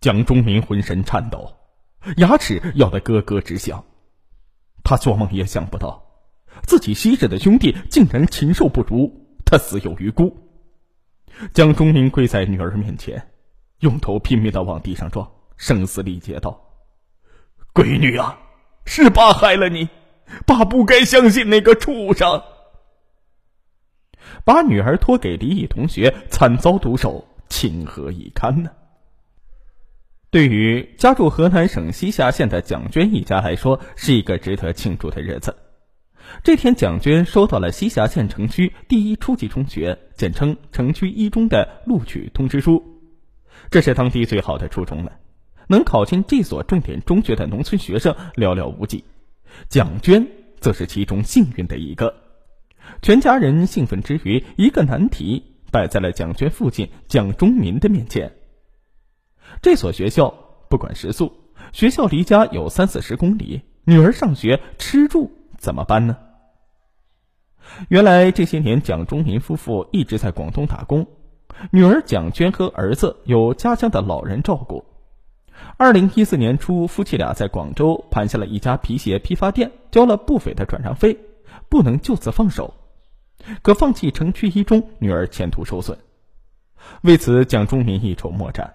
蒋忠民浑身颤抖，牙齿咬得咯咯直响。他做梦也想不到，自己昔日的兄弟竟然禽兽不如，他死有余辜。蒋忠民跪在女儿面前，用头拼命的往地上撞，声嘶力竭道：“闺女啊，是爸害了你，爸不该相信那个畜生。”把女儿托给李乙同学，惨遭毒手，情何以堪呢？对于家住河南省西峡县的蒋娟一家来说，是一个值得庆祝的日子。这天，蒋娟收到了西峡县城区第一初级中学（简称城区一中）的录取通知书。这是当地最好的初中了，能考进这所重点中学的农村学生寥寥无几，蒋娟则是其中幸运的一个。全家人兴奋之余，一个难题摆在了蒋娟父亲蒋忠民的面前。这所学校不管食宿，学校离家有三四十公里，女儿上学吃住怎么办呢？原来这些年蒋忠民夫妇一直在广东打工，女儿蒋娟和儿子有家乡的老人照顾。二零一四年初，夫妻俩在广州盘下了一家皮鞋批发店，交了不菲的转让费，不能就此放手。可放弃城区一中，女儿前途受损，为此蒋忠民一筹莫展。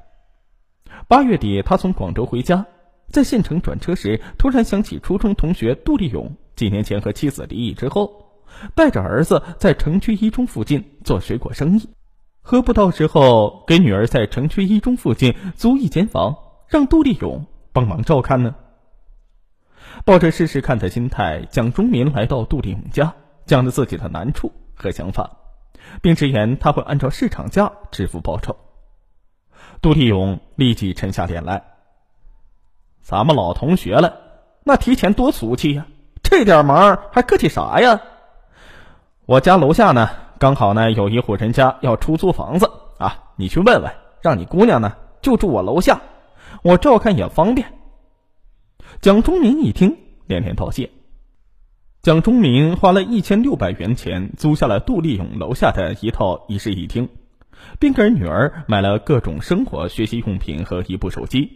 八月底，他从广州回家，在县城转车时，突然想起初中同学杜立勇几年前和妻子离异之后，带着儿子在城区一中附近做水果生意，何不到时候给女儿在城区一中附近租一间房，让杜立勇帮忙照看呢？抱着试试看的心态，蒋忠民来到杜立勇家，讲了自己的难处和想法，并直言他会按照市场价支付报酬。杜立勇立即沉下脸来。咱们老同学了，那提钱多俗气呀！这点忙还客气啥呀？我家楼下呢，刚好呢有一户人家要出租房子啊，你去问问，让你姑娘呢就住我楼下，我照看也方便。蒋忠民一听，连连道谢。蒋忠民花了一千六百元钱租下了杜立勇楼下的一套一室一厅。并给女儿买了各种生活学习用品和一部手机。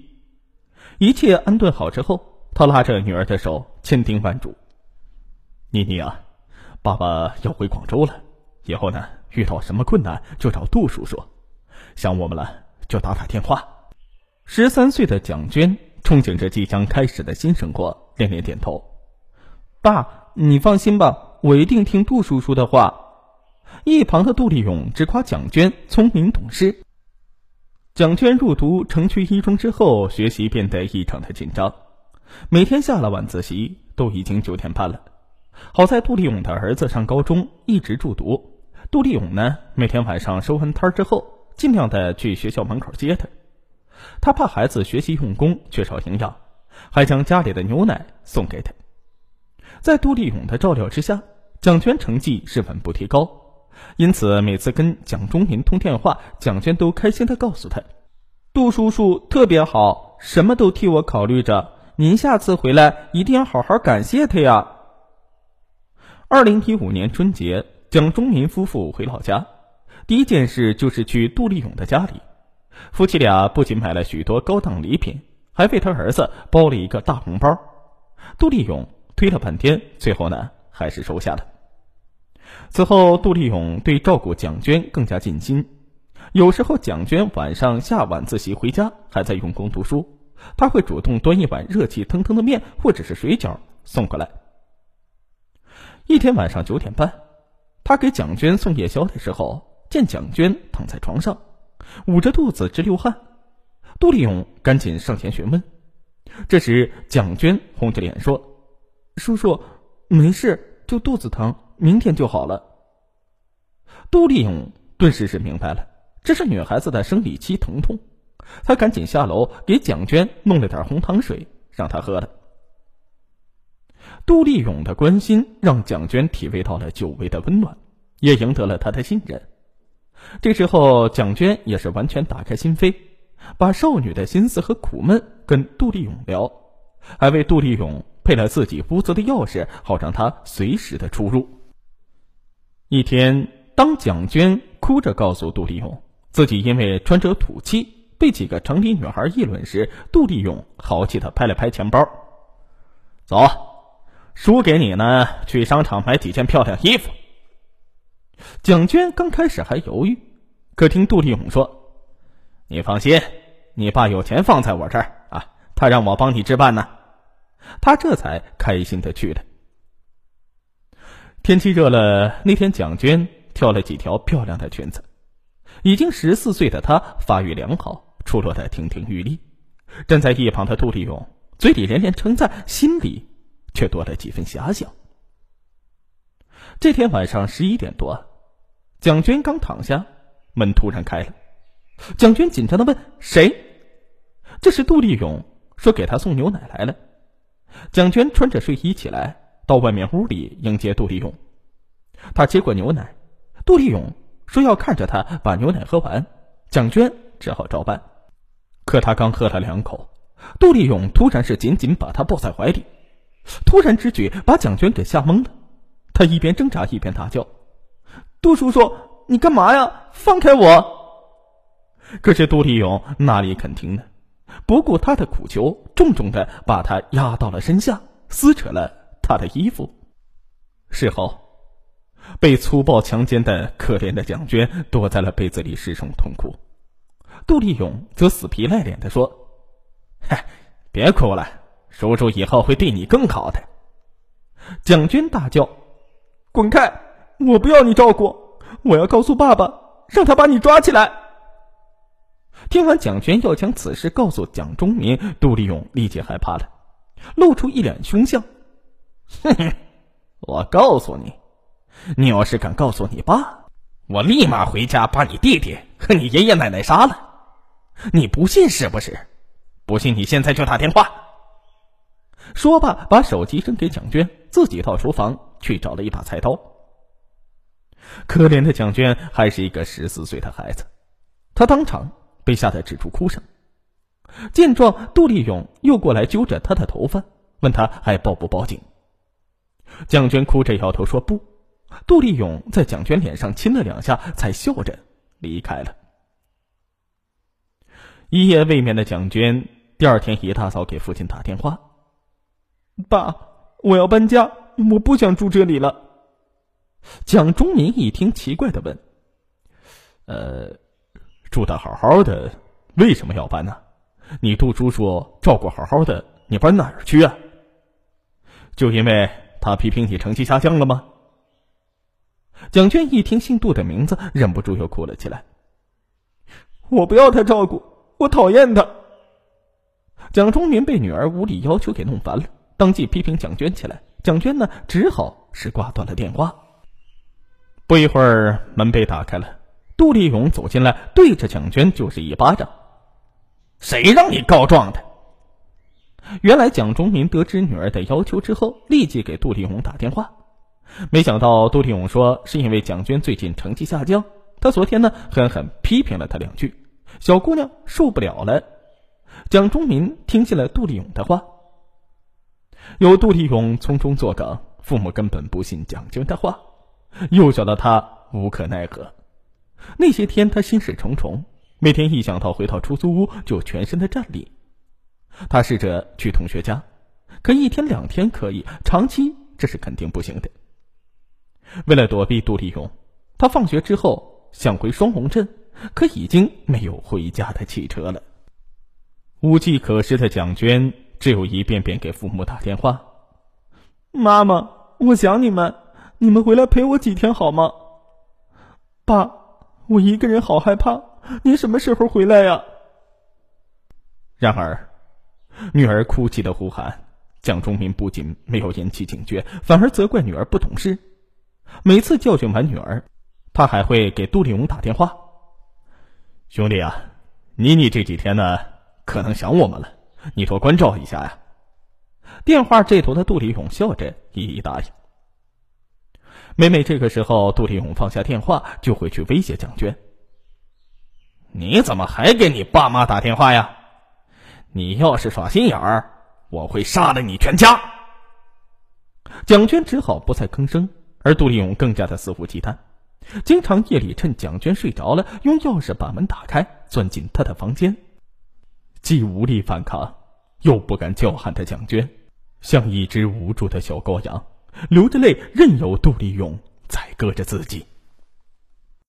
一切安顿好之后，他拉着女儿的手，千叮万嘱：“妮妮啊，爸爸要回广州了，以后呢，遇到什么困难就找杜叔叔，想我们了就打打电话。”十三岁的蒋娟憧憬着即将开始的新生活，连连点头：“爸，你放心吧，我一定听杜叔叔的话。”一旁的杜立勇直夸蒋娟聪明懂事。蒋娟入读城区一中之后，学习变得异常的紧张，每天下了晚自习都已经九点半了。好在杜立勇的儿子上高中一直住读，杜立勇呢每天晚上收完摊之后，尽量的去学校门口接他。他怕孩子学习用功缺少营养，还将家里的牛奶送给他。在杜立勇的照料之下，蒋娟成绩是稳步提高。因此，每次跟蒋忠民通电话，蒋娟都开心的告诉他：“杜叔叔特别好，什么都替我考虑着。您下次回来一定要好好感谢他呀。”二零一五年春节，蒋忠民夫妇回老家，第一件事就是去杜立勇的家里。夫妻俩不仅买了许多高档礼品，还为他儿子包了一个大红包。杜立勇推了半天，最后呢，还是收下了。此后，杜立勇对照顾蒋娟更加尽心。有时候，蒋娟晚上下晚自习回家，还在用功读书，他会主动端一碗热气腾腾的面或者是水饺送过来。一天晚上九点半，他给蒋娟送夜宵的时候，见蒋娟躺在床上，捂着肚子直流汗。杜立勇赶紧上前询问。这时，蒋娟红着脸说：“叔叔，没事，就肚子疼。”明天就好了。杜立勇顿时是明白了，这是女孩子的生理期疼痛，他赶紧下楼给蒋娟弄了点红糖水，让她喝了。杜立勇的关心让蒋娟体味到了久违的温暖，也赢得了他的信任。这时候，蒋娟也是完全打开心扉，把少女的心思和苦闷跟杜立勇聊，还为杜立勇配了自己屋子的钥匙，好让他随时的出入。一天，当蒋娟哭着告诉杜立勇，自己因为穿着土气被几个城里女孩议论时，杜丽勇豪气的拍了拍钱包：“走，输给你呢，去商场买几件漂亮衣服。”蒋娟刚开始还犹豫，可听杜丽勇说：“你放心，你爸有钱放在我这儿啊，他让我帮你置办呢。”他这才开心的去了。天气热了，那天蒋娟挑了几条漂亮的裙子。已经十四岁的她发育良好，出落的亭亭玉立。站在一旁的杜丽勇嘴里连连称赞，心里却多了几分遐想。这天晚上十一点多，蒋娟刚躺下，门突然开了。蒋娟紧张的问：“谁？”这时杜丽勇说：“给她送牛奶来了。”蒋娟穿着睡衣起来，到外面屋里迎接杜丽勇。他接过牛奶，杜丽勇。说要看着他把牛奶喝完，蒋娟只好照办。可他刚喝了两口，杜丽勇突然是紧紧把他抱在怀里，突然之举把蒋娟给吓懵了。他一边挣扎一边大叫：“杜叔叔，你干嘛呀？放开我！”可是杜丽勇哪里肯听呢？不顾他的苦求，重重的把他压到了身下，撕扯了他的衣服。事后。被粗暴强奸的可怜的蒋娟躲在了被子里失声痛哭，杜丽勇则死皮赖脸的说：“嗨，别哭了，叔叔以后会对你更好的。”蒋娟大叫：“滚开！我不要你照顾，我要告诉爸爸，让他把你抓起来。”听完蒋娟要将此事告诉蒋忠民，杜丽勇立即害怕了，露出一脸凶相：“哼哼，我告诉你。”你要是敢告诉你爸，我立马回家把你弟弟和你爷爷奶奶杀了。你不信是不是？不信你现在就打电话。说罢，把手机扔给蒋娟，自己到厨房去找了一把菜刀。可怜的蒋娟还是一个十四岁的孩子，她当场被吓得止住哭声。见状，杜丽勇又过来揪着她的头发，问她还报不报警。蒋娟哭着摇头说不。杜丽勇在蒋娟脸上亲了两下，才笑着离开了。一夜未眠的蒋娟，第二天一大早给父亲打电话：“爸，我要搬家，我不想住这里了。”蒋忠民一听，奇怪的问：“呃，住的好好的，为什么要搬呢？你杜叔叔照顾好好的，你搬哪儿去啊？就因为他批评你成绩下降了吗？”蒋娟一听姓杜的名字，忍不住又哭了起来。我不要他照顾，我讨厌他。蒋忠民被女儿无理要求给弄烦了，当即批评蒋娟起来。蒋娟呢，只好是挂断了电话。不一会儿，门被打开了，杜立勇走进来，对着蒋娟就是一巴掌：“谁让你告状的？”原来蒋忠民得知女儿的要求之后，立即给杜立勇打电话。没想到杜立勇说是因为蒋娟最近成绩下降，他昨天呢狠狠批评了她两句，小姑娘受不了了。蒋忠民听信了杜立勇的话，有杜立勇从中作梗，父母根本不信蒋娟的话，幼小的他无可奈何。那些天他心事重重，每天一想到回到出租屋就全身的战栗。他试着去同学家，可一天两天可以，长期这是肯定不行的。为了躲避杜立勇，他放学之后想回双龙镇，可已经没有回家的汽车了。无计可施的蒋娟只有一遍遍给父母打电话：“妈妈，我想你们，你们回来陪我几天好吗？爸，我一个人好害怕，您什么时候回来呀？”然而，女儿哭泣的呼喊，蒋忠民不仅没有引起警觉，反而责怪女儿不懂事。每次教训完女儿，他还会给杜立勇打电话：“兄弟啊，妮妮这几天呢，可能想我们了，你多关照一下呀。”电话这头的杜立勇笑着一一答应。每每这个时候，杜立勇放下电话，就会去威胁蒋娟：“你怎么还给你爸妈打电话呀？你要是耍心眼儿，我会杀了你全家。”蒋娟只好不再吭声。而杜立勇更加的肆无忌惮，经常夜里趁蒋娟睡着了，用钥匙把门打开，钻进她的房间，既无力反抗，又不敢叫喊的蒋娟，像一只无助的小羔羊，流着泪，任由杜丽勇宰割着自己。